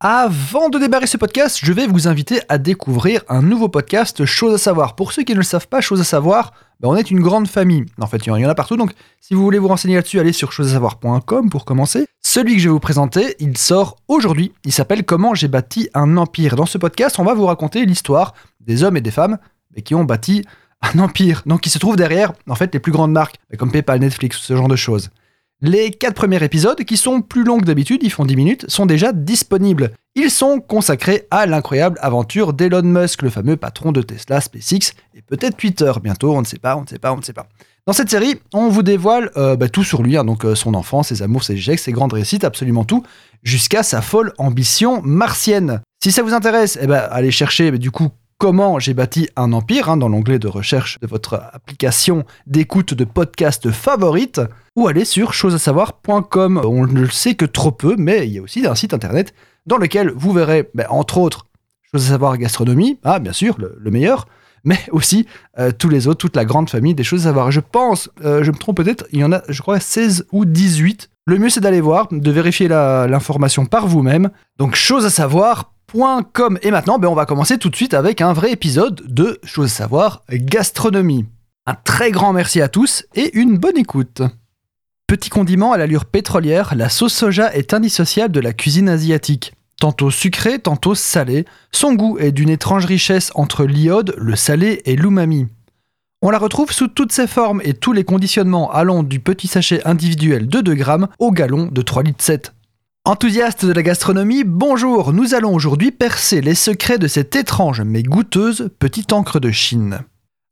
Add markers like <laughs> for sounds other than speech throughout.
Avant de démarrer ce podcast, je vais vous inviter à découvrir un nouveau podcast, Chose à savoir. Pour ceux qui ne le savent pas, Chose à savoir, ben, on est une grande famille. En fait, il y en a partout, donc si vous voulez vous renseigner là-dessus, allez sur chosesavoir.com pour commencer. Celui que je vais vous présenter, il sort aujourd'hui. Il s'appelle Comment j'ai bâti un empire. Dans ce podcast, on va vous raconter l'histoire des hommes et des femmes qui ont bâti un empire, donc qui se trouve derrière, en fait, les plus grandes marques, comme PayPal, Netflix, ce genre de choses. Les quatre premiers épisodes, qui sont plus longs que d'habitude, ils font 10 minutes, sont déjà disponibles. Ils sont consacrés à l'incroyable aventure d'Elon Musk, le fameux patron de Tesla, SpaceX et peut-être Twitter. Bientôt, on ne sait pas, on ne sait pas, on ne sait pas. Dans cette série, on vous dévoile euh, bah, tout sur lui, hein, donc euh, son enfance, ses amours, ses échecs, ses grandes réussites, absolument tout, jusqu'à sa folle ambition martienne. Si ça vous intéresse, eh ben, allez chercher du coup Comment j'ai bâti un empire hein, dans l'onglet de recherche de votre application d'écoute de podcast favorite ou aller sur chosesavoir.com. On ne le sait que trop peu, mais il y a aussi un site internet dans lequel vous verrez, ben, entre autres, Chose à savoir gastronomie, ah bien sûr, le, meilleur, mais <laughs> aussi euh, tous les autres, toute la grande famille des choses à savoir. Je pense, euh, je me trompe peut-être, il y en a, je crois, 16 ou 18. Le mieux, c'est d'aller voir, de vérifier l'information par vous-même. Donc, chose à et maintenant, ben, on va commencer tout de suite avec un vrai épisode de Chose à savoir gastronomie. Un très grand merci à tous et une bonne écoute. Petit condiment à l'allure pétrolière, la sauce soja est indissociable de la cuisine asiatique. Tantôt sucrée, tantôt salée, son goût est d'une étrange richesse entre l'iode, le salé et l'umami. On la retrouve sous toutes ses formes et tous les conditionnements allant du petit sachet individuel de 2 grammes au galon de 3 litres 7. Enthousiaste de la gastronomie, bonjour, nous allons aujourd'hui percer les secrets de cette étrange mais goûteuse petite encre de Chine.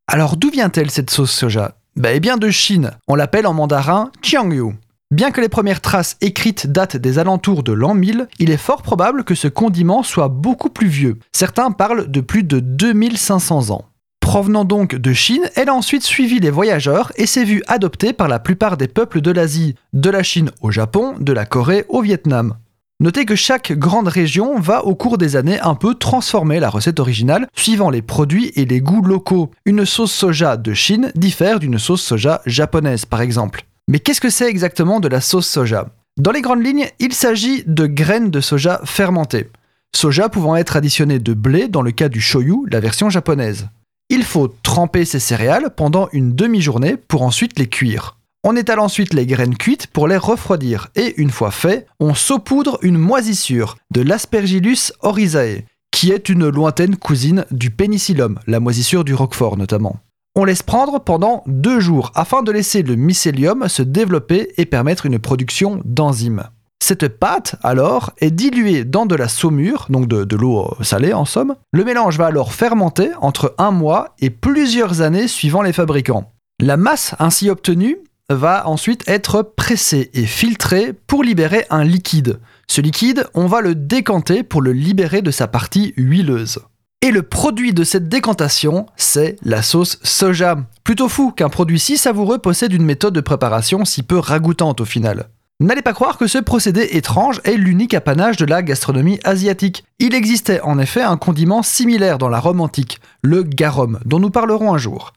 Alors d'où vient-elle cette sauce soja? Bah eh bien de Chine, on l'appelle en mandarin Qiangyu. Bien que les premières traces écrites datent des alentours de l'an 1000, il est fort probable que ce condiment soit beaucoup plus vieux. Certains parlent de plus de 2500 ans. Provenant donc de Chine, elle a ensuite suivi les voyageurs et s'est vue adoptée par la plupart des peuples de l'Asie, de la Chine au Japon, de la Corée au Vietnam. Notez que chaque grande région va au cours des années un peu transformer la recette originale suivant les produits et les goûts locaux. Une sauce soja de Chine diffère d'une sauce soja japonaise par exemple. Mais qu'est-ce que c'est exactement de la sauce soja? Dans les grandes lignes, il s'agit de graines de soja fermentées. Soja pouvant être additionné de blé dans le cas du shoyu, la version japonaise. Il faut tremper ces céréales pendant une demi-journée pour ensuite les cuire. On étale ensuite les graines cuites pour les refroidir et une fois fait, on saupoudre une moisissure de l'Aspergillus oryzae, qui est une lointaine cousine du pénicillium, la moisissure du roquefort notamment. On laisse prendre pendant deux jours afin de laisser le mycélium se développer et permettre une production d'enzymes. Cette pâte, alors, est diluée dans de la saumure, donc de, l'eau euh, salée en somme. Le mélange va alors fermenter entre un mois et plusieurs années suivant les fabricants. La masse ainsi obtenue va ensuite être pressée et filtrée pour libérer un liquide. Ce liquide, on va le décanter pour le libérer de sa partie huileuse. Et le produit de cette décantation, c'est la sauce soja. Plutôt fou qu'un produit si savoureux possède une méthode de préparation si peu ragoûtante au final. N'allez pas croire que ce procédé étrange est l'unique apanage de la gastronomie asiatique. Il existait en effet un condiment similaire dans la Rome antique, le garum, dont nous parlerons un jour.